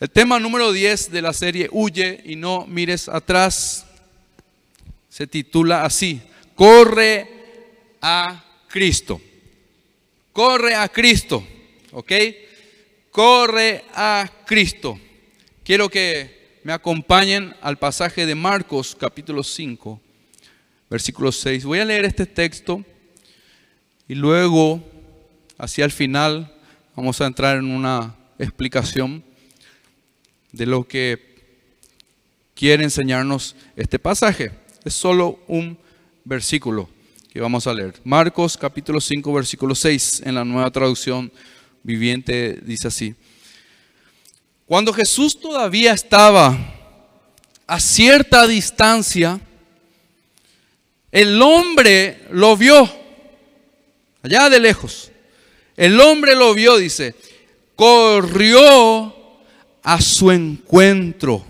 El tema número 10 de la serie Huye y no mires atrás se titula así, Corre a Cristo. Corre a Cristo, ¿ok? Corre a Cristo. Quiero que me acompañen al pasaje de Marcos capítulo 5, versículo 6. Voy a leer este texto y luego, hacia el final, vamos a entrar en una explicación de lo que quiere enseñarnos este pasaje. Es solo un versículo que vamos a leer. Marcos capítulo 5, versículo 6, en la nueva traducción viviente dice así. Cuando Jesús todavía estaba a cierta distancia, el hombre lo vio, allá de lejos. El hombre lo vio, dice, corrió a su encuentro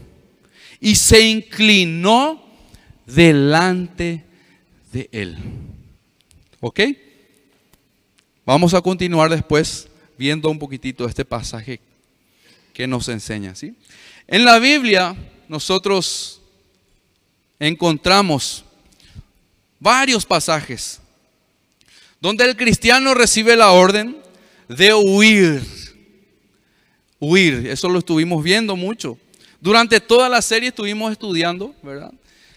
y se inclinó delante de él. ¿Ok? Vamos a continuar después viendo un poquitito este pasaje que nos enseña. ¿sí? En la Biblia nosotros encontramos varios pasajes donde el cristiano recibe la orden de huir. Huir, eso lo estuvimos viendo mucho. Durante toda la serie estuvimos estudiando, ¿verdad?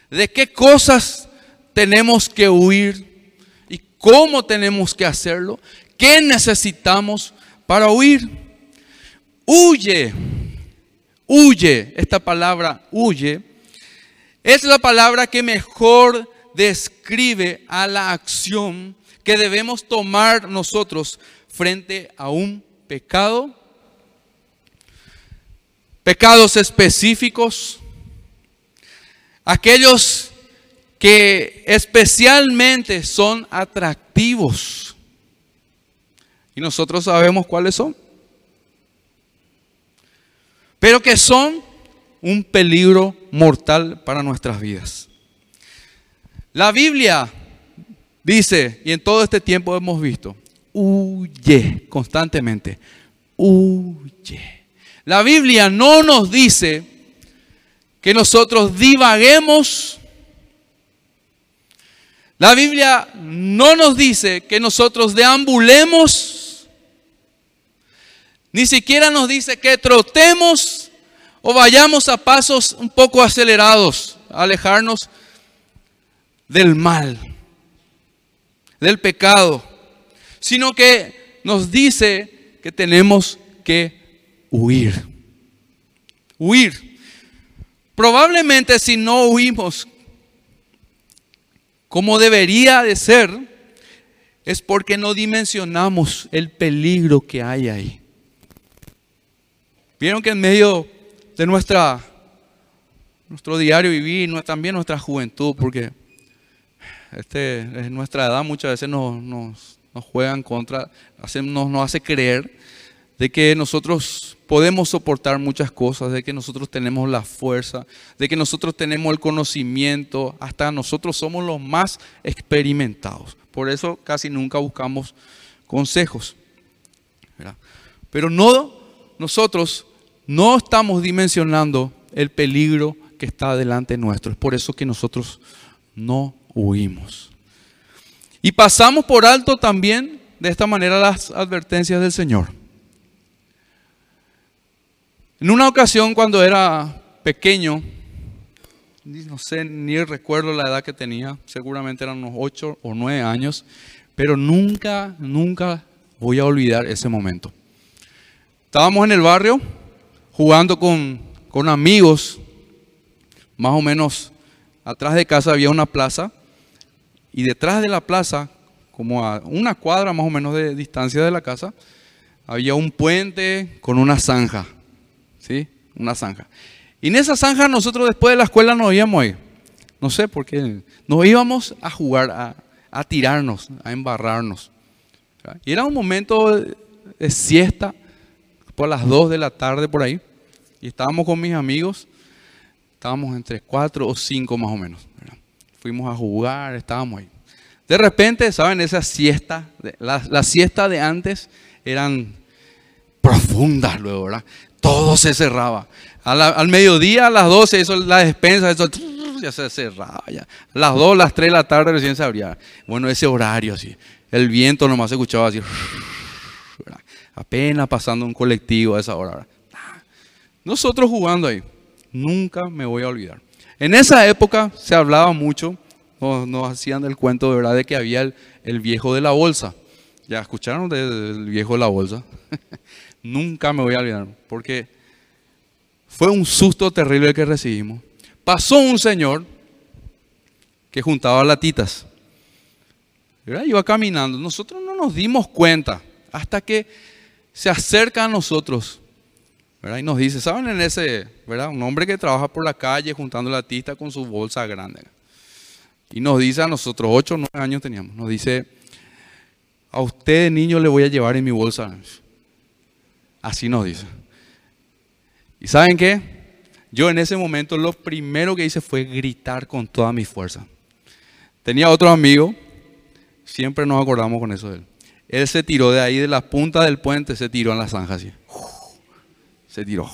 De qué cosas tenemos que huir y cómo tenemos que hacerlo, qué necesitamos para huir. Huye, huye, esta palabra huye, es la palabra que mejor describe a la acción que debemos tomar nosotros frente a un pecado, pecados específicos, aquellos que especialmente son atractivos. Y nosotros sabemos cuáles son. Pero que son un peligro mortal para nuestras vidas. La Biblia dice, y en todo este tiempo hemos visto, huye constantemente, huye. La Biblia no nos dice que nosotros divaguemos. La Biblia no nos dice que nosotros deambulemos. Ni siquiera nos dice que trotemos o vayamos a pasos un poco acelerados, alejarnos del mal, del pecado, sino que nos dice que tenemos que huir. Huir. Probablemente si no huimos como debería de ser, es porque no dimensionamos el peligro que hay ahí. Vieron que en medio de nuestra, nuestro diario vivir, también nuestra juventud, porque este, es nuestra edad muchas veces nos, nos, juegan contra, nos, nos hace creer de que nosotros podemos soportar muchas cosas, de que nosotros tenemos la fuerza, de que nosotros tenemos el conocimiento, hasta nosotros somos los más experimentados. Por eso casi nunca buscamos consejos. Pero no, nosotros no estamos dimensionando el peligro que está delante nuestro. Es por eso que nosotros no huimos. Y pasamos por alto también de esta manera las advertencias del Señor. En una ocasión cuando era pequeño, no sé, ni recuerdo la edad que tenía, seguramente eran unos 8 o 9 años, pero nunca, nunca voy a olvidar ese momento. Estábamos en el barrio jugando con, con amigos, más o menos atrás de casa había una plaza y detrás de la plaza, como a una cuadra más o menos de distancia de la casa, había un puente con una zanja. Una zanja. Y en esa zanja nosotros después de la escuela nos íbamos ahí. No sé por qué. Nos íbamos a jugar, a, a tirarnos, a embarrarnos. Y era un momento de, siesta, por las 2 de la tarde por ahí. Y estábamos con mis amigos. Estábamos entre 4 o 5 más o menos fuimos a jugar, estábamos ahí. De repente, ¿saben? Esa siesta, la, siesta de antes eran profundas luego, ¿verdad? Todo se cerraba. al mediodía, a las 12, eso, la despensa, eso ya se cerraba. Ya. Las 2, las 3 de la tarde recién se abría. Bueno, ese horario así. El viento nomás se escuchaba así. Apenas pasando un colectivo a esa hora. Nosotros jugando ahí. Nunca me voy a olvidar. En esa época se hablaba mucho, nos, hacían el cuento de verdad de que había el, viejo de la bolsa. ¿Ya escucharon del viejo de la bolsa? Nunca me voy a olvidar, porque fue un susto terrible el que recibimos. Pasó un señor que juntaba latitas. Iba caminando. Nosotros no nos dimos cuenta hasta que se acerca a nosotros y nos dice, ¿saben en ese. Un hombre que trabaja por la calle juntando latitas con su bolsa grande. Y nos dice a nosotros, ocho o nueve años teníamos, nos dice, a usted niño le voy a llevar en mi bolsa. Así nos dice. ¿Y saben qué? Yo en ese momento lo primero que hice fue gritar con toda mi fuerza. Tenía otro amigo, siempre nos acordamos con eso de él. Él se tiró de ahí, de la punta del puente, se tiró en la zanja así. Se tiró,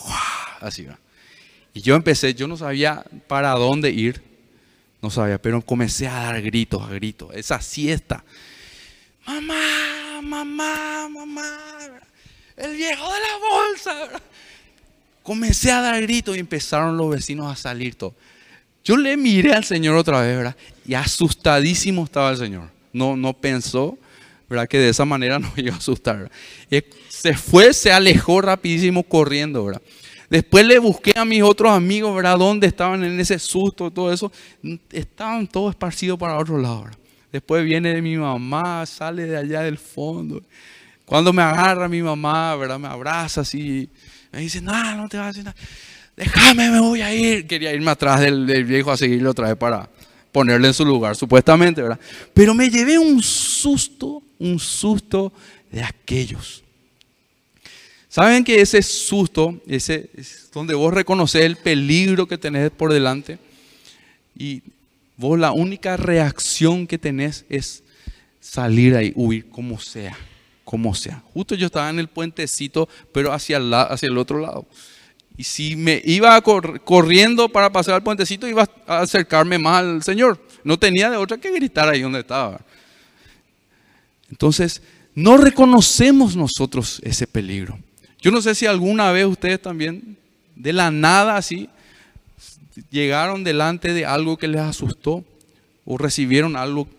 así. Y yo empecé, yo no sabía para dónde ir, no sabía, pero comencé a dar gritos, a gritos. Esa siesta. Mamá, mamá, mamá, el viejo de la bolsa. Comencé a dar gritos y empezaron los vecinos a salir todos. Yo le miré al Señor otra vez, ¿verdad? Y asustadísimo estaba el Señor. No, no pensó, ¿verdad? Que de esa manera nos iba a asustar. se fue, se alejó rapidísimo corriendo, ¿verdad? Después le busqué a mis otros amigos, ¿verdad? ¿Dónde estaban en ese susto, todo eso? Estaban todos esparcidos para otro lado, ¿verdad? Después viene mi mamá, sale de allá del fondo. Cuando me agarra mi mamá, ¿verdad? Me abraza así. Me dice, no, no te vas a hacer nada. Déjame, me voy a ir. Quería irme atrás del, viejo a seguirlo otra vez para ponerle en su lugar, supuestamente, ¿verdad? Pero me llevé un susto, un susto de aquellos. ¿Saben que ese susto, ese es donde vos reconoces el peligro que tenés por delante? Y vos la única reacción que tenés es salir ahí, huir como sea como sea. Justo yo estaba en el puentecito, pero hacia el, hacia el otro lado. Y si me iba corriendo para pasar al puentecito, iba a acercarme más al Señor. No tenía de otra que gritar ahí donde estaba. Entonces, no reconocemos nosotros ese peligro. Yo no sé si alguna vez ustedes también, de la nada así, llegaron delante de algo que les asustó o recibieron algo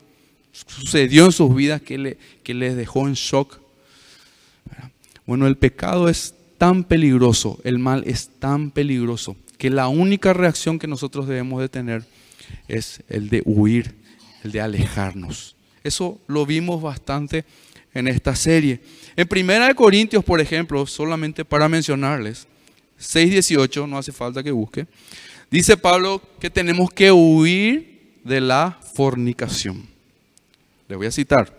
sucedió en sus vidas que, le, que les dejó en shock. Bueno, el pecado es tan peligroso, el mal es tan peligroso, que la única reacción que nosotros debemos de tener es el de huir, el de alejarnos. Eso lo vimos bastante en esta serie. En Primera de Corintios, por ejemplo, solamente para mencionarles, 6.18, no hace falta que busque, dice Pablo que tenemos que huir de la fornicación. Le voy a citar.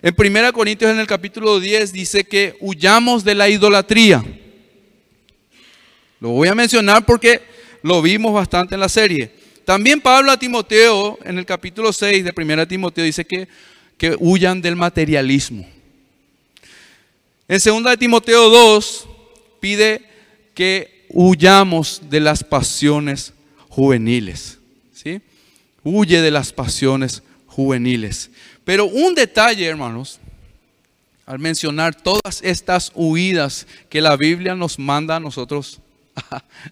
En 1 Corintios en el capítulo 10 dice que huyamos de la idolatría. Lo voy a mencionar porque lo vimos bastante en la serie. También Pablo a Timoteo en el capítulo 6 de 1 Timoteo dice que, que huyan del materialismo. En 2 de Timoteo 2 pide que huyamos de las pasiones juveniles. ¿sí? Huye de las pasiones juveniles. Pero un detalle, hermanos, al mencionar todas estas huidas que la Biblia nos manda a nosotros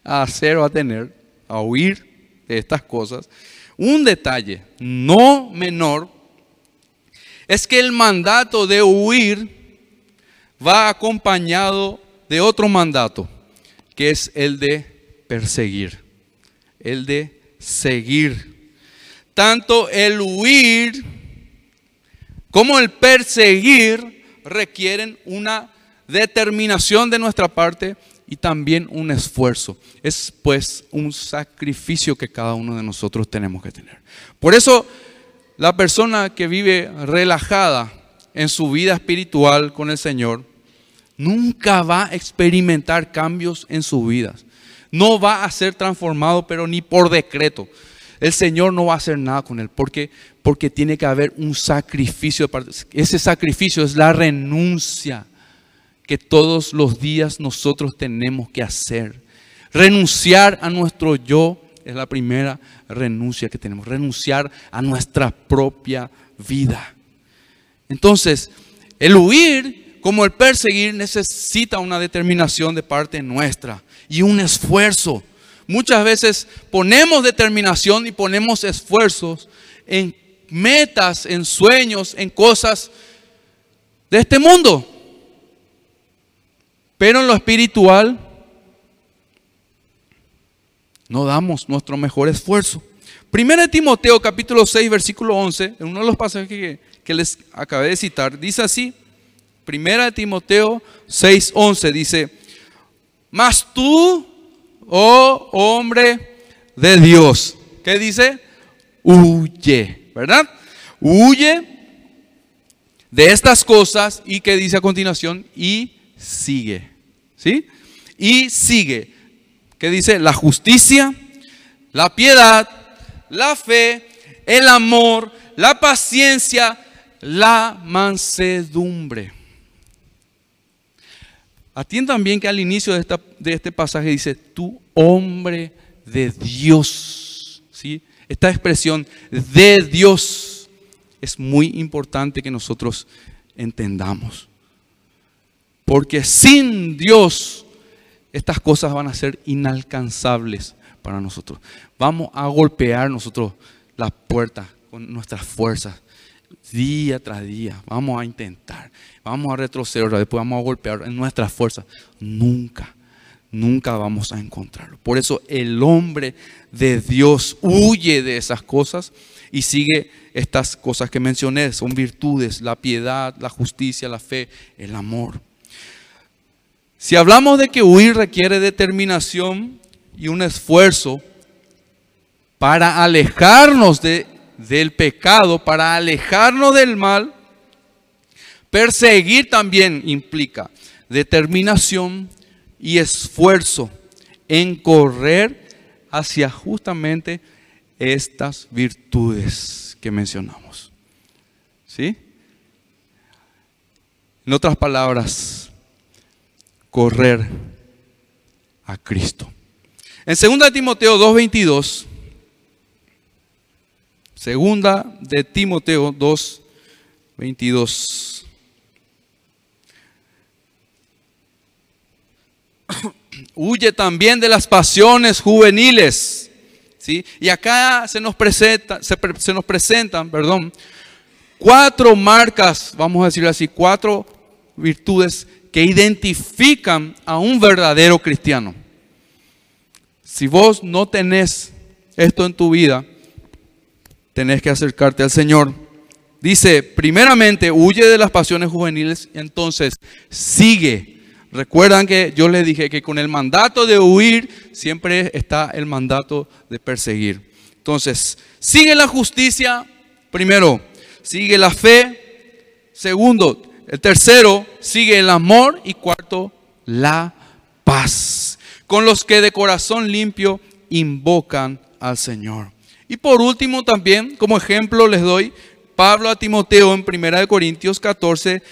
a, hacer o a tener, a huir de estas cosas, un detalle no menor es que el mandato de huir va acompañado de otro mandato, que es el de perseguir, el de seguir. Tanto el huir como el perseguir requieren una determinación de nuestra parte y también un esfuerzo. Es pues un sacrificio que cada uno de nosotros tenemos que tener. Por eso la persona que vive relajada en su vida espiritual con el Señor nunca va a experimentar cambios en su vida. No va a ser transformado, pero ni por decreto el Señor no va a hacer nada con él, porque, porque tiene que haber un sacrificio. Ese sacrificio es la renuncia que todos los días nosotros tenemos que hacer. Renunciar a nuestro yo es la primera renuncia que tenemos. Renunciar a nuestra propia vida. Entonces, el huir como el perseguir necesita una determinación de parte nuestra y un esfuerzo. Muchas veces ponemos determinación y ponemos esfuerzos en metas, en sueños, en cosas de este mundo. Pero en lo espiritual no damos nuestro mejor esfuerzo. Primera de Timoteo capítulo 6 versículo 11, en uno de los pasajes que, les acabé de citar, dice así, Primera Timoteo 6, 11, dice, mas tú, oh hombre de Dios, ¿qué dice? Huye, ¿verdad? Huye de estas cosas y que dice a continuación, y sigue, ¿sí? Y sigue, ¿qué dice? La justicia, la piedad, la fe, el amor, la paciencia, la mansedumbre. Atiendan bien que al inicio de, este pasaje dice, tú hombre de Dios. ¿Sí? Esta expresión de Dios es muy importante que nosotros entendamos. Porque sin Dios estas cosas van a ser inalcanzables para nosotros. Vamos a golpear nosotros las puertas con nuestras fuerzas día tras día. Vamos a intentar, vamos a retroceder, después vamos a golpear en nuestras fuerzas. Nunca, nunca vamos a encontrarlo. Por eso el hombre de Dios huye de esas cosas y sigue estas cosas que mencioné. Son virtudes, la piedad, la justicia, la fe, el amor. Si hablamos de que huir requiere determinación y un esfuerzo para alejarnos de del pecado, para alejarnos del mal, perseguir también implica determinación y esfuerzo en correr hacia justamente estas virtudes que mencionamos. ¿Sí? En otras palabras, correr a Cristo. En 2 Timoteo 2:22 Segunda de Timoteo 2, 22. Huye también de las pasiones juveniles. ¿sí? Y acá se nos, presenta, se, nos presentan perdón, cuatro marcas, vamos a decir así, cuatro virtudes que identifican a un verdadero cristiano. Si vos no tenés esto en tu vida, tenés que acercarte al Señor. Dice, primeramente, huye de las pasiones juveniles, entonces sigue. Recuerdan que yo les dije que con el mandato de huir siempre está el mandato de perseguir. Entonces, sigue la justicia, primero, sigue la fe, segundo, el tercero, sigue el amor y cuarto, la paz, con los que de corazón limpio invocan al Señor. Y por último también, como ejemplo les doy, Pablo a Timoteo en 1 Corintios 14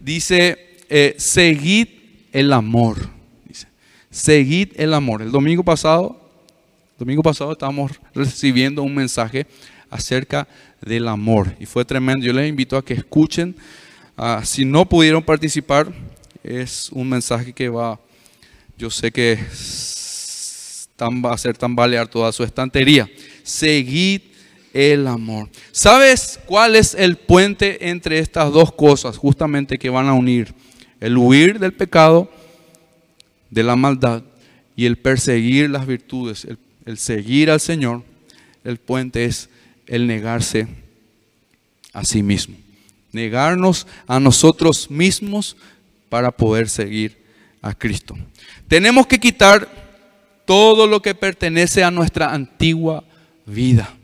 dice, eh, seguid el amor. Dice, seguid el amor. El domingo pasado, domingo pasado estábamos recibiendo un mensaje acerca del amor y fue tremendo. Yo les invito a que escuchen. Ah, si no pudieron participar, es un mensaje que va, yo sé que va a hacer tambalear toda su estantería seguid el amor. ¿Sabes cuál es el puente entre estas dos cosas justamente que van a unir? El huir del pecado, de la maldad y el perseguir las virtudes, el, seguir al Señor. El puente es el negarse a sí mismo. Negarnos a nosotros mismos para poder seguir a Cristo. Tenemos que quitar todo lo que pertenece a nuestra antigua vida.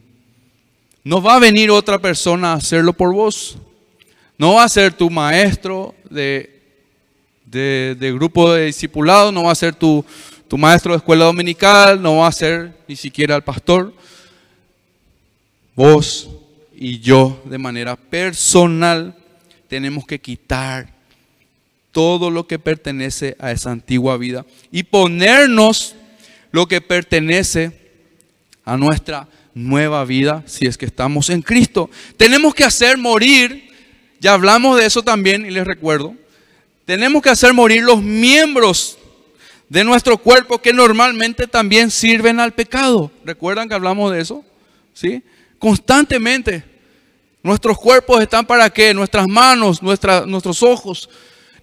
No va a venir otra persona a hacerlo por vos. No va a ser tu maestro de, de, grupo de discipulado, no va a ser tu, tu maestro de escuela dominical, no va a ser ni siquiera el pastor. Vos y yo de manera personal tenemos que quitar todo lo que pertenece a esa antigua vida y ponernos lo que pertenece a nuestra nueva vida si es que estamos en Cristo. Tenemos que hacer morir, ya hablamos de eso también y les recuerdo, tenemos que hacer morir los miembros de nuestro cuerpo que normalmente también sirven al pecado. ¿Recuerdan que hablamos de eso? ¿Sí? Constantemente. Nuestros cuerpos están para qué? Nuestras manos, nuestros ojos,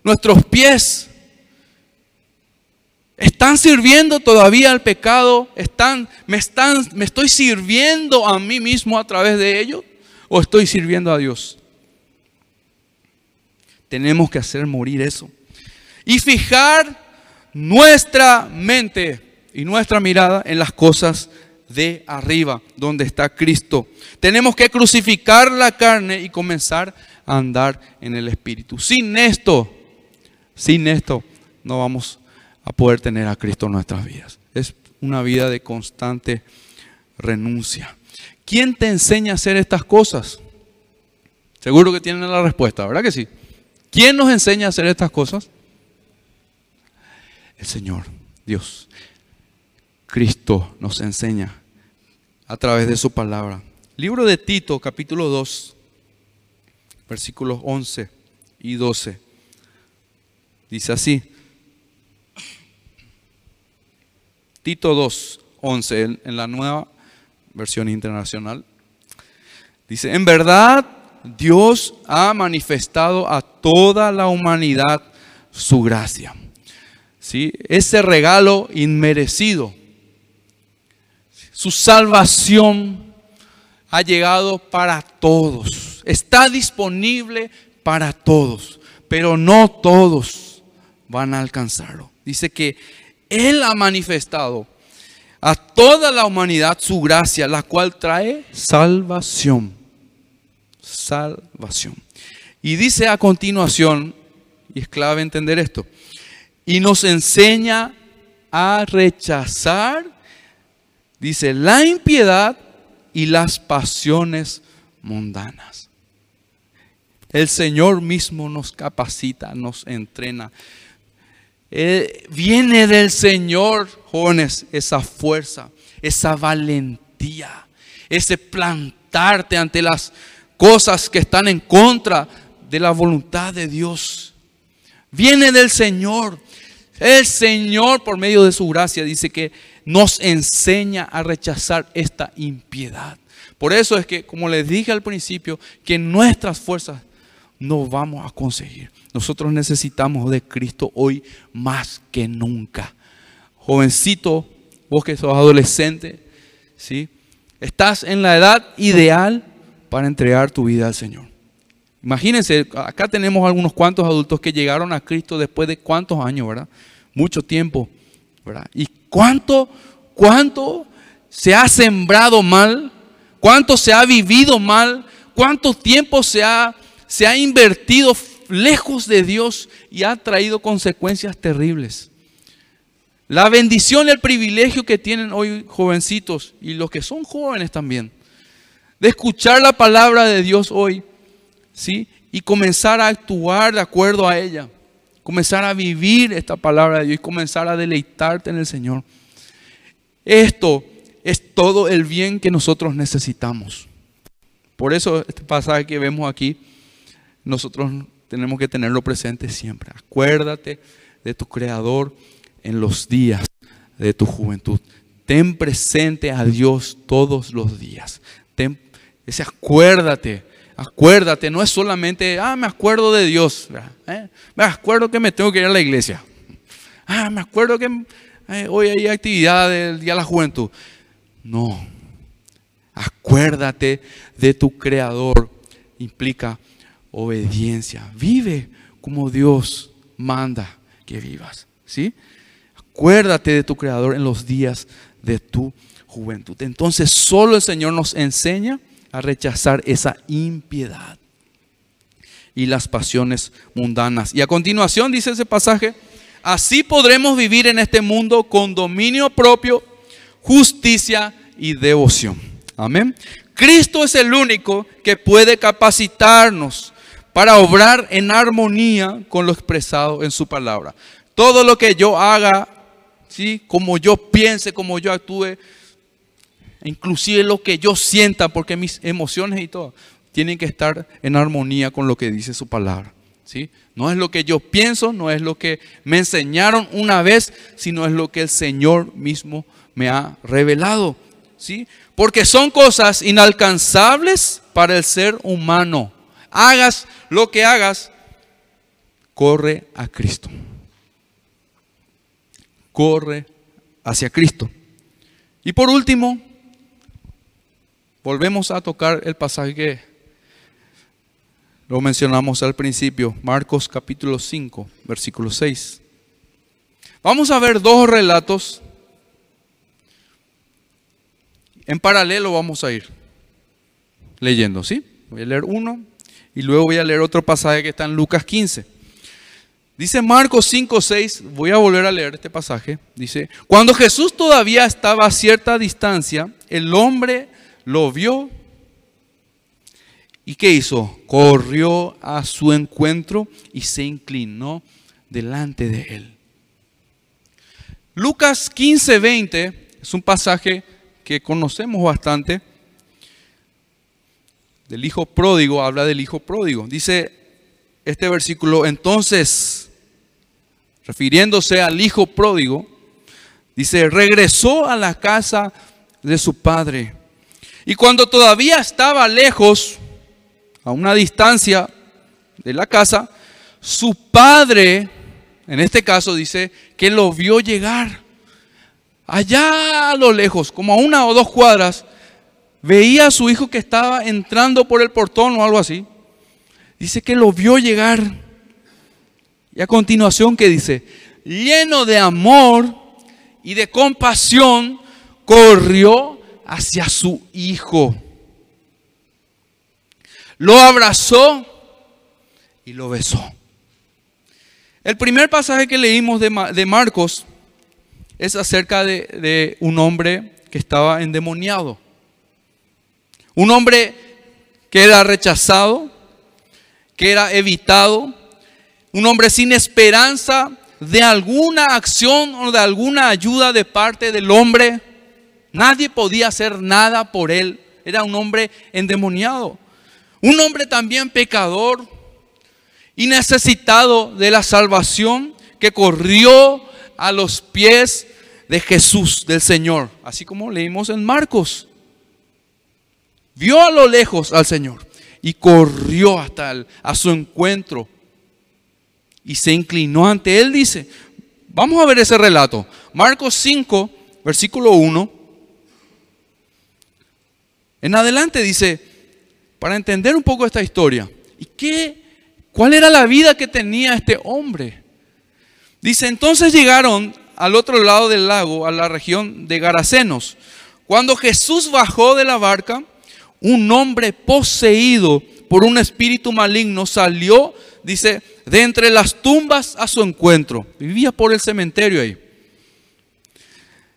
nuestros pies. ¿Están sirviendo todavía al pecado? ¿Están, me, están, ¿Me estoy sirviendo a mí mismo a través de ellos? ¿O estoy sirviendo a Dios? Tenemos que hacer morir eso. Y fijar nuestra mente y nuestra mirada en las cosas de arriba, donde está Cristo. Tenemos que crucificar la carne y comenzar a andar en el Espíritu. Sin esto, sin esto, no vamos a poder tener a Cristo en nuestras vidas. Es una vida de constante renuncia. ¿Quién te enseña a hacer estas cosas? Seguro que tienen la respuesta, ¿verdad que sí? ¿Quién nos enseña a hacer estas cosas? El Señor, Dios. Cristo nos enseña a través de su palabra. Libro de Tito, capítulo 2, versículos 11 y 12. Dice así. Tito 2, 11, en, en la nueva versión internacional. Dice, en verdad Dios ha manifestado a toda la humanidad su gracia. ¿Sí? Ese regalo inmerecido su salvación ha llegado para todos. Está disponible para todos, pero no todos van a alcanzarlo. Dice que Él ha manifestado a toda la humanidad su gracia, la cual trae salvación. Salvación. Y dice a continuación, y es clave entender esto, y nos enseña a rechazar Dice, la impiedad y las pasiones mundanas. El Señor mismo nos capacita, nos entrena. Eh, viene del Señor, jóvenes, esa fuerza, esa valentía, ese plantarte ante las cosas que están en contra de la voluntad de Dios. Viene del Señor. El Señor, por medio de su gracia, dice que nos enseña a rechazar esta impiedad. Por eso es que, como les dije al principio, que nuestras fuerzas no vamos a conseguir. Nosotros necesitamos de Cristo hoy más que nunca. Jovencito, vos que sos adolescente, ¿sí? estás en la edad ideal para entregar tu vida al Señor. Imagínense, acá tenemos algunos cuantos adultos que llegaron a Cristo después de cuántos años, ¿verdad? Mucho tiempo, ¿verdad? Y ¿Cuánto, cuánto se ha sembrado mal? ¿Cuánto se ha vivido mal? ¿Cuánto tiempo se ha, se ha invertido lejos de Dios y ha traído consecuencias terribles? La bendición y el privilegio que tienen hoy jovencitos y los que son jóvenes también, de escuchar la palabra de Dios hoy, ¿sí? Y comenzar a actuar de acuerdo a ella comenzar a vivir esta palabra de Dios y comenzar a deleitarte en el Señor. Esto es todo el bien que nosotros necesitamos. Por eso este pasaje que vemos aquí, nosotros tenemos que tenerlo presente siempre. Acuérdate de tu Creador en los días de tu juventud. Ten presente a Dios todos los días. Ten, ese acuérdate Acuérdate, no es solamente, ah, me acuerdo de Dios. ¿Eh? Me acuerdo que me tengo que ir a la iglesia. Ah, me acuerdo que eh, hoy hay actividad del Día de la Juventud. No. Acuérdate de tu Creador. Implica obediencia. Vive como Dios manda que vivas. ¿Sí? Acuérdate de tu Creador en los días de tu juventud. Entonces solo el Señor nos enseña a rechazar esa impiedad y las pasiones mundanas. Y a continuación dice ese pasaje, así podremos vivir en este mundo con dominio propio, justicia y devoción. Amén. Cristo es el único que puede capacitarnos para obrar en armonía con lo expresado en su palabra. Todo lo que yo haga, ¿sí? como yo piense, como yo actúe, inclusive lo que yo sienta, porque mis emociones y todo, tienen que estar en armonía con lo que dice su palabra. ¿sí? No es lo que yo pienso, no es lo que me enseñaron una vez, sino es lo que el Señor mismo me ha revelado. ¿sí? Porque son cosas inalcanzables para el ser humano. Hagas lo que hagas, corre a Cristo. Corre hacia Cristo. Y por último, volvemos a tocar el pasaje que lo mencionamos al principio, Marcos capítulo 5, versículo 6. Vamos a ver dos relatos. En paralelo vamos a ir leyendo, ¿sí? Voy a leer uno y luego voy a leer otro pasaje que está en Lucas 15. Dice Marcos 5, 6, voy a volver a leer este pasaje. Dice, cuando Jesús todavía estaba a cierta distancia, el hombre lo vio ¿Y qué hizo? Corrió a su encuentro y se inclinó delante de él. Lucas 15, 20 es un pasaje que conocemos bastante. Del hijo pródigo, habla del hijo pródigo. Dice este versículo, entonces, refiriéndose al hijo pródigo, dice, regresó a la casa de su padre. Y cuando todavía estaba lejos, a una distancia de la casa, su padre, en este caso dice, que lo vio llegar. Allá a lo lejos, como a una o dos cuadras, veía a su hijo que estaba entrando por el portón o algo así. Dice que lo vio llegar. Y a continuación que dice, lleno de amor y de compasión, corrió hacia su hijo lo abrazó y lo besó. El primer pasaje que leímos de, Marcos es acerca de, un hombre que estaba endemoniado. Un hombre que era rechazado, que era evitado, un hombre sin esperanza de alguna acción o de alguna ayuda de parte del hombre. Nadie podía hacer nada por él. Era un hombre endemoniado. Un hombre también pecador y necesitado de la salvación que corrió a los pies de Jesús, del Señor, así como leímos en Marcos. Vio a lo lejos al Señor y corrió hasta él, a su encuentro y se inclinó ante él, dice. Vamos a ver ese relato. Marcos 5, versículo 1. En adelante dice, para entender un poco esta historia. ¿Y qué? ¿Cuál era la vida que tenía este hombre? Dice, entonces llegaron al otro lado del lago, a la región de Garasenos. Cuando Jesús bajó de la barca, un hombre poseído por un espíritu maligno salió, dice, de entre las tumbas a su encuentro. Vivía por el cementerio ahí.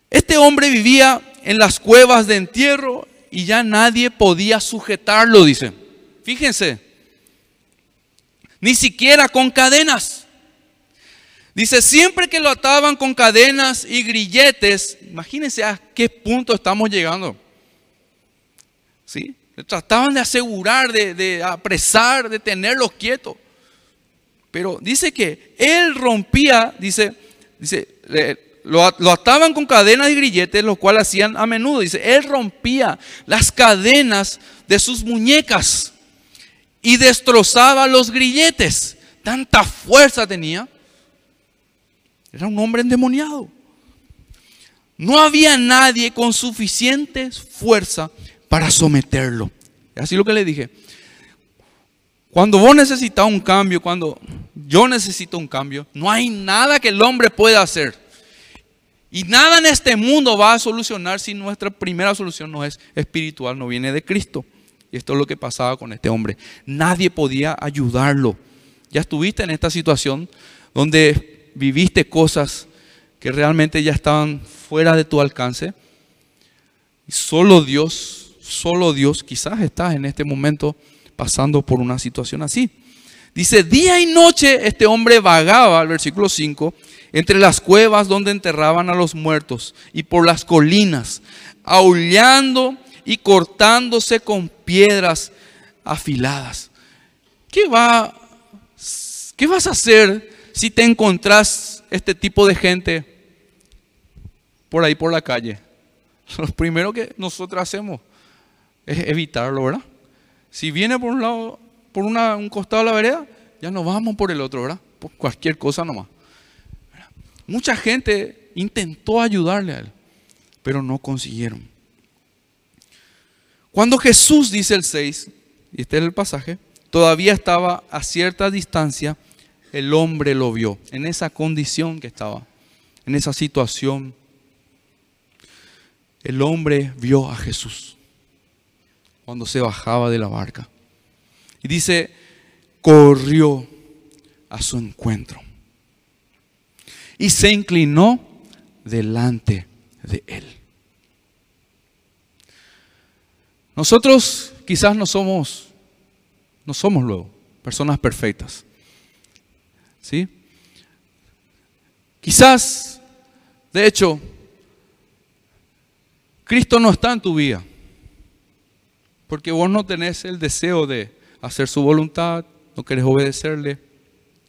Este hombre vivía en las cuevas de entierro y ya nadie podía sujetarlo, dice. Fíjense, ni siquiera con cadenas. Dice, siempre que lo ataban con cadenas y grilletes, imagínense a qué punto estamos llegando. ¿Sí? Trataban de asegurar, de, apresar, de tenerlos quietos. Pero dice que él rompía, dice, dice, lo, ataban con cadenas y grilletes, lo cual hacían a menudo. Dice, él rompía las cadenas de sus muñecas y destrozaba los grilletes. Tanta fuerza tenía. Era un hombre endemoniado. No había nadie con suficiente fuerza para someterlo. Así lo que le dije. Cuando vos necesitas un cambio, cuando yo necesito un cambio, no hay nada que el hombre pueda hacer y nada en este mundo va a solucionar si nuestra primera solución no es espiritual, no viene de Cristo. Y esto es lo que pasaba con este hombre. Nadie podía ayudarlo. Ya estuviste en esta situación donde viviste cosas que realmente ya estaban fuera de tu alcance. Y solo Dios, solo Dios, quizás estás en este momento pasando por una situación así. Dice, día y noche este hombre vagaba, el versículo 5, entre las cuevas donde enterraban a los muertos y por las colinas, aullando y cortándose con piedras afiladas. ¿Qué, va, ¿Qué vas a hacer si te encontrás este tipo de gente por ahí por la calle? Lo primero que nosotros hacemos es evitarlo, ¿verdad? Si viene por un lado, por un costado de la vereda, ya nos vamos por el otro, ¿verdad? Por cualquier cosa nomás. Mucha gente intentó ayudarle a él, pero no consiguieron. Cuando Jesús, dice el 6, y este es el pasaje, todavía estaba a cierta distancia, el hombre lo vio, en esa condición que estaba, en esa situación. El hombre vio a Jesús cuando se bajaba de la barca. Y dice, corrió a su encuentro y se inclinó delante de él. Nosotros quizás no somos, no somos luego personas perfectas. ¿Sí? Quizás, de hecho, Cristo no está en tu vida. Porque vos no tenés el deseo de hacer su voluntad, no querés obedecerle.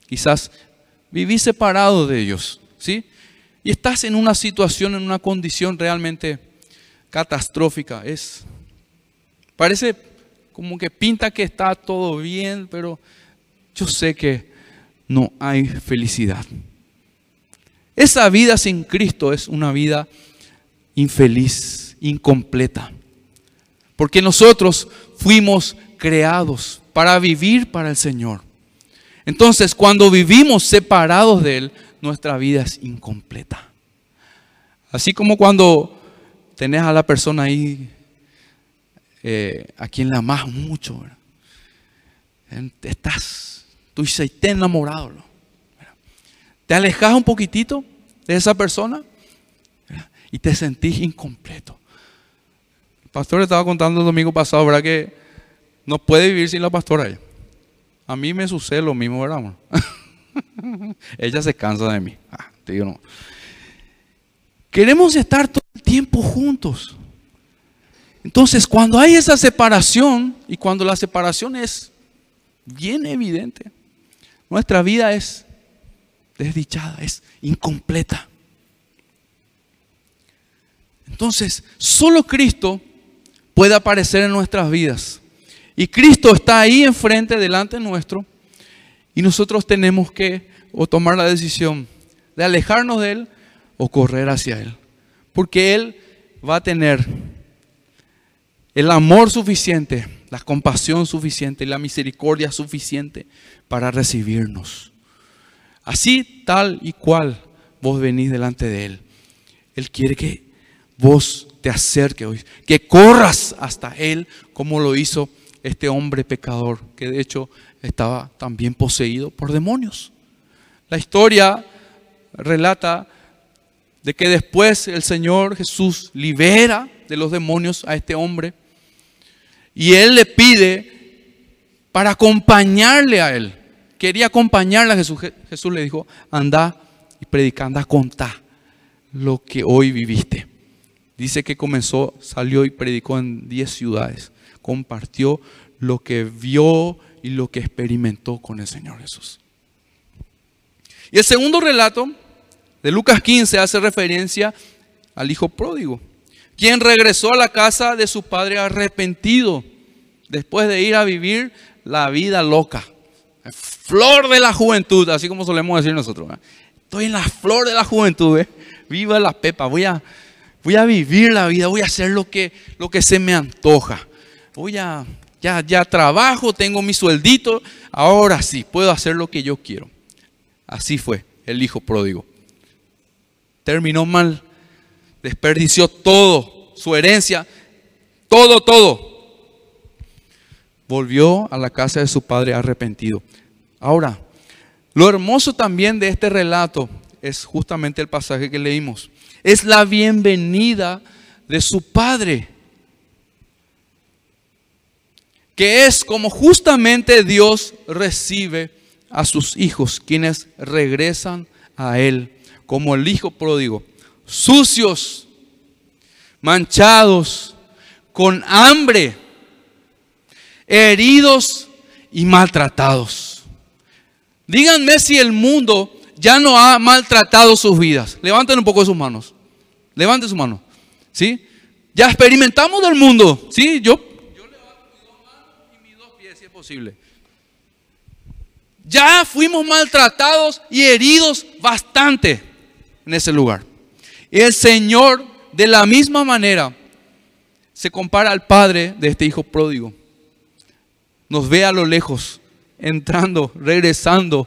Quizás vivís separado de ellos. ¿sí? Y estás en una situación, en una condición realmente catastrófica. Es, parece como que pinta que está todo bien, pero yo sé que no hay felicidad. Esa vida sin Cristo es una vida infeliz, incompleta. Porque nosotros fuimos creados para vivir para el Señor. Entonces, cuando vivimos separados de Él, nuestra vida es incompleta. Así como cuando tenés a la persona ahí eh, a quien la amas mucho, estás, tú estás enamorado, te alejas un poquitito de esa persona y te sentís incompleto. Pastor estaba contando el domingo pasado, ¿verdad? Que no puede vivir sin la pastora. A mí me sucede lo mismo, ¿verdad? Ella se cansa de mí. Ah, no. Queremos estar todo el tiempo juntos. Entonces, cuando hay esa separación y cuando la separación es bien evidente, nuestra vida es desdichada, es incompleta. Entonces, solo Cristo puede aparecer en nuestras vidas. Y Cristo está ahí enfrente, delante nuestro, y nosotros tenemos que o tomar la decisión de alejarnos de Él o correr hacia Él. Porque Él va a tener el amor suficiente, la compasión suficiente, la misericordia suficiente para recibirnos. Así tal y cual vos venís delante de Él. Él quiere que vos te acerques hoy, que corras hasta Él como lo hizo este hombre pecador, que de hecho estaba también poseído por demonios. La historia relata de que después el Señor Jesús libera de los demonios a este hombre y él le pide para acompañarle a él. Quería acompañarle a Jesús. Jesús le dijo, anda y predica, anda, contá lo que hoy viviste. Dice que comenzó, salió y predicó en 10 ciudades. Compartió lo que vio y lo que experimentó con el Señor Jesús. Y el segundo relato de Lucas 15 hace referencia al hijo pródigo, quien regresó a la casa de su padre arrepentido después de ir a vivir la vida loca. Flor de la juventud, así como solemos decir nosotros. Estoy en la flor de la juventud, ¿eh? viva la pepa, voy a, voy a vivir la vida, voy a hacer lo que, lo que se me antoja. Voy a ya, ya trabajo, tengo mi sueldito, ahora sí, puedo hacer lo que yo quiero. Así fue el hijo pródigo. Terminó mal, desperdició todo, su herencia, todo, todo. Volvió a la casa de su padre arrepentido. Ahora, lo hermoso también de este relato es justamente el pasaje que leímos. Es la bienvenida de su padre que es como justamente Dios recibe a sus hijos, quienes regresan a Él, como el hijo pródigo, sucios, manchados, con hambre, heridos y maltratados. Díganme si el mundo ya no ha maltratado sus vidas. Levanten un poco sus manos. Levanten sus manos. ¿Sí? Ya experimentamos del mundo. ¿Sí? Yo, yo levanto mis dos manos y mis dos pies si es posible. Ya fuimos maltratados y heridos bastante en ese lugar. El Señor, de la misma manera, se compara al padre de este hijo pródigo. Nos ve a lo lejos, entrando, regresando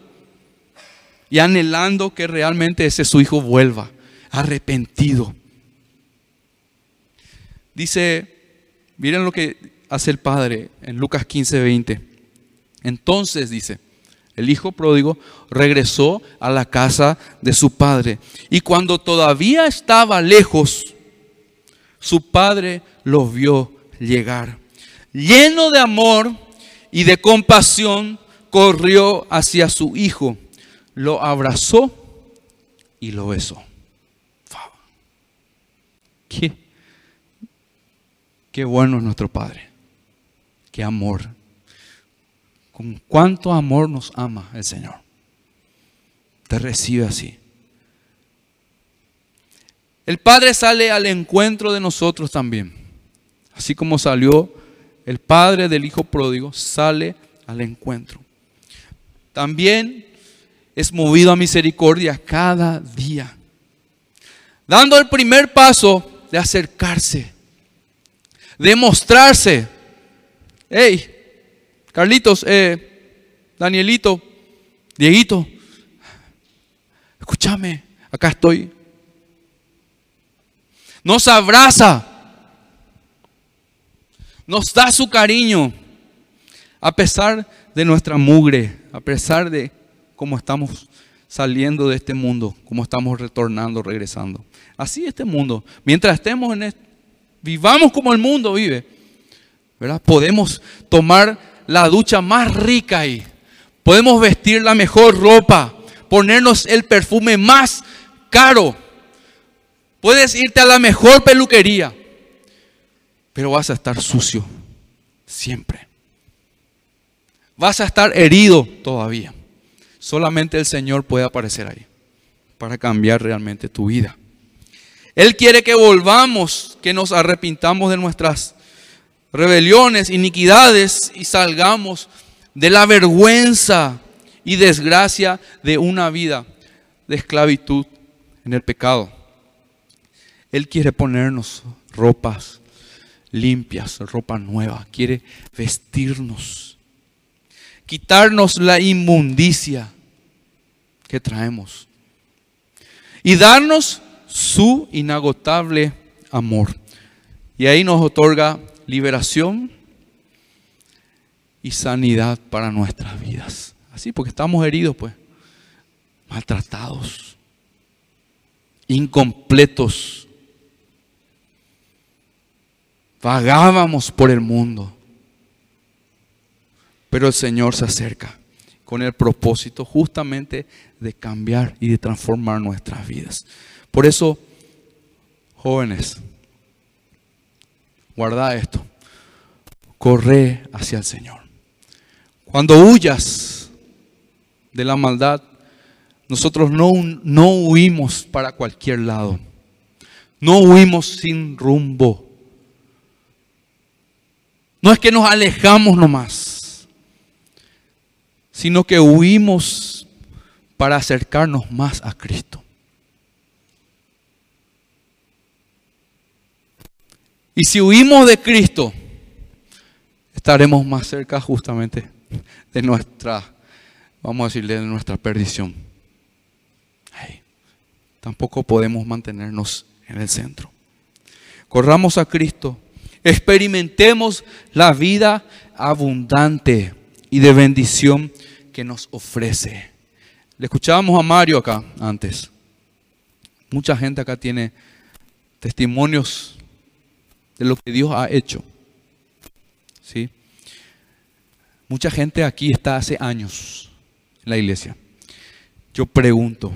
y anhelando que realmente ese su hijo vuelva, arrepentido. Dice, miren lo que hace el padre en Lucas 15, 20. Entonces dice, el hijo pródigo regresó a la casa de su padre. Y cuando todavía estaba lejos, su padre lo vio llegar. Lleno de amor y de compasión, corrió hacia su hijo, lo abrazó y lo besó. ¿Qué? Qué bueno es nuestro Padre. Qué amor con cuánto amor nos ama el Señor. Te recibe así. El Padre sale al encuentro de nosotros también. Así como salió el Padre del Hijo pródigo, sale al encuentro. También es movido a misericordia cada día. Dando el primer paso de acercarse, de mostrarse. Hey, Carlitos, eh, Danielito, Dieguito, escúchame, acá estoy. Nos abraza, nos da su cariño, a pesar de nuestra mugre, a pesar de cómo estamos saliendo de este mundo, cómo estamos retornando, regresando. Así este mundo, mientras estemos en este, vivamos como el mundo vive, ¿verdad? Podemos tomar la ducha más rica ahí. Podemos vestir la mejor ropa, ponernos el perfume más caro. Puedes irte a la mejor peluquería, pero vas a estar sucio siempre. Vas a estar herido todavía. Solamente el Señor puede aparecer ahí para cambiar realmente tu vida. Él quiere que volvamos, que nos arrepintamos de nuestras rebeliones, iniquidades y salgamos de la vergüenza y desgracia de una vida de esclavitud en el pecado. Él quiere ponernos ropas limpias, ropa nueva, quiere vestirnos, quitarnos la inmundicia traemos y darnos su inagotable amor. Y ahí nos otorga liberación y sanidad para nuestras vidas. Así, porque estamos heridos, pues, maltratados, incompletos. Vagábamos por el mundo. Pero el Señor se acerca con el propósito justamente de cambiar y de transformar nuestras vidas. Por eso, jóvenes, guarda esto. Corre hacia el Señor. Cuando huyas de la maldad, nosotros no, no huimos para cualquier lado. No huimos sin rumbo. No es que nos alejamos nomás, sino que huimos para acercarnos más a Cristo. Y si huimos de Cristo, estaremos más cerca justamente de nuestra, vamos a decirle, de nuestra perdición. tampoco podemos mantenernos en el centro. Corramos a Cristo, experimentemos la vida abundante y de bendición que nos ofrece. Le escuchábamos a Mario acá antes. Mucha gente acá tiene testimonios de lo que Dios ha hecho. ¿Sí? Mucha gente aquí está hace años en la iglesia. Yo pregunto,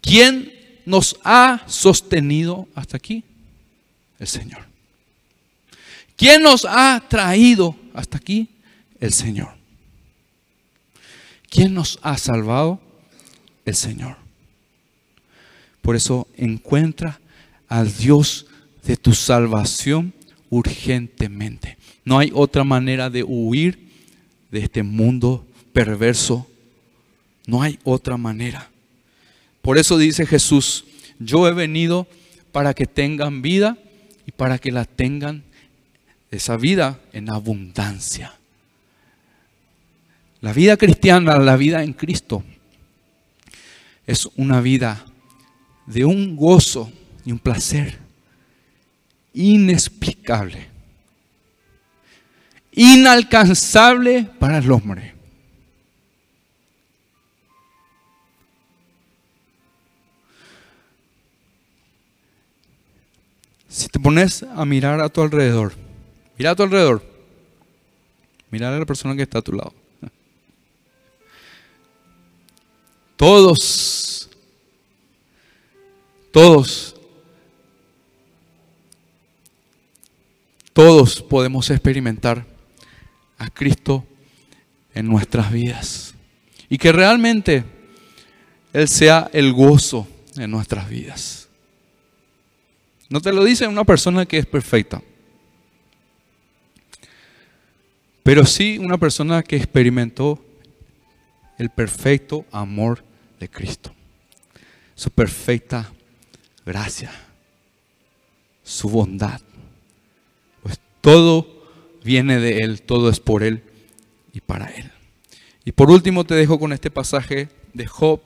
¿quién nos ha sostenido hasta aquí? El Señor. ¿Quién nos ha traído hasta aquí? El Señor. ¿Quién nos ha salvado? El Señor. Por eso encuentra al Dios de tu salvación urgentemente. No hay otra manera de huir de este mundo perverso. No hay otra manera. Por eso dice Jesús, yo he venido para que tengan vida y para que la tengan esa vida en abundancia. La vida cristiana, la vida en Cristo, es una vida de un gozo y un placer inexplicable, inalcanzable para el hombre. Si te pones a mirar a tu alrededor, mira a tu alrededor, mira a la persona que está a tu lado. Todos, todos, todos podemos experimentar a Cristo en nuestras vidas. Y que realmente Él sea el gozo en nuestras vidas. No te lo dice una persona que es perfecta. Pero sí una persona que experimentó el perfecto amor de Cristo, su perfecta gracia, su bondad. Pues todo viene de Él, todo es por Él y para Él. Y por último te dejo con este pasaje de Job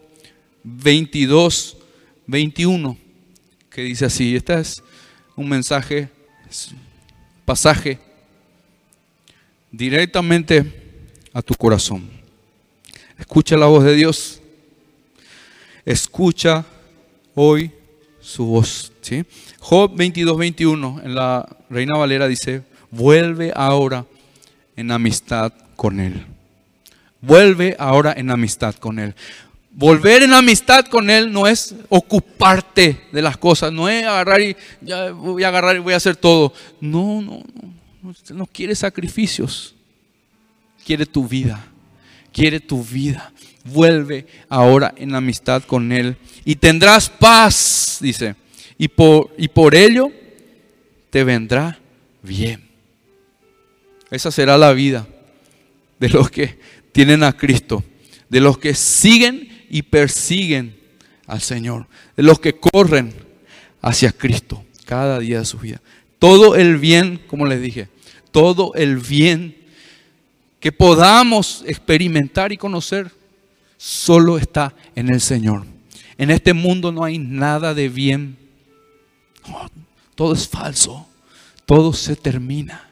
22, 21, que dice así, este es un mensaje, pasaje directamente a tu corazón. Escucha la voz de Dios. Escucha hoy su voz. Job 22, 21 en la Reina Valera dice, vuelve ahora en amistad con Él. Vuelve ahora en amistad con Él. Volver en amistad con Él no es ocuparte de las cosas, no es agarrar y ya voy a agarrar y voy a hacer todo. No, no, no. no quiere sacrificios, quiere tu vida quiere tu vida. Vuelve ahora en amistad con Él y tendrás paz, dice, y por, y por ello te vendrá bien. Esa será la vida de los que tienen a Cristo, de los que siguen y persiguen al Señor, de los que corren hacia Cristo cada día de su vida. Todo el bien, como les dije, todo el bien que podamos experimentar y conocer, solo está en el Señor. En este mundo no hay nada de bien. todo es falso. Todo se termina.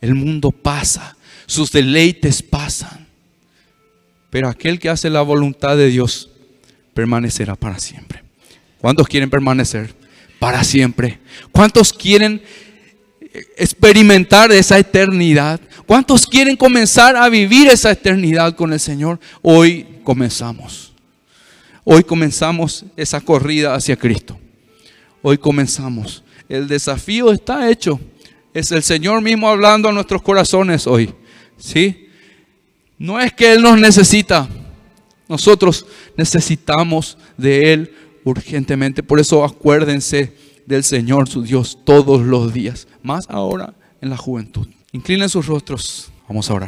El mundo pasa. Sus deleites pasan. Pero aquel que hace la voluntad de Dios permanecerá para siempre. ¿Cuántos quieren permanecer? Para siempre. ¿Cuántos quieren experimentar esa eternidad? ¿Cuántos quieren comenzar a vivir esa eternidad con el Señor? Hoy comenzamos. Hoy comenzamos esa corrida hacia Cristo. Hoy comenzamos. El desafío está hecho. Es el Señor mismo hablando a nuestros corazones hoy. ¿Sí? No es que Él nos necesita. Nosotros necesitamos de Él urgentemente. Por eso acuérdense del Señor su Dios todos los días, más ahora en la juventud. Inclinen sus rostros, vamos a orar.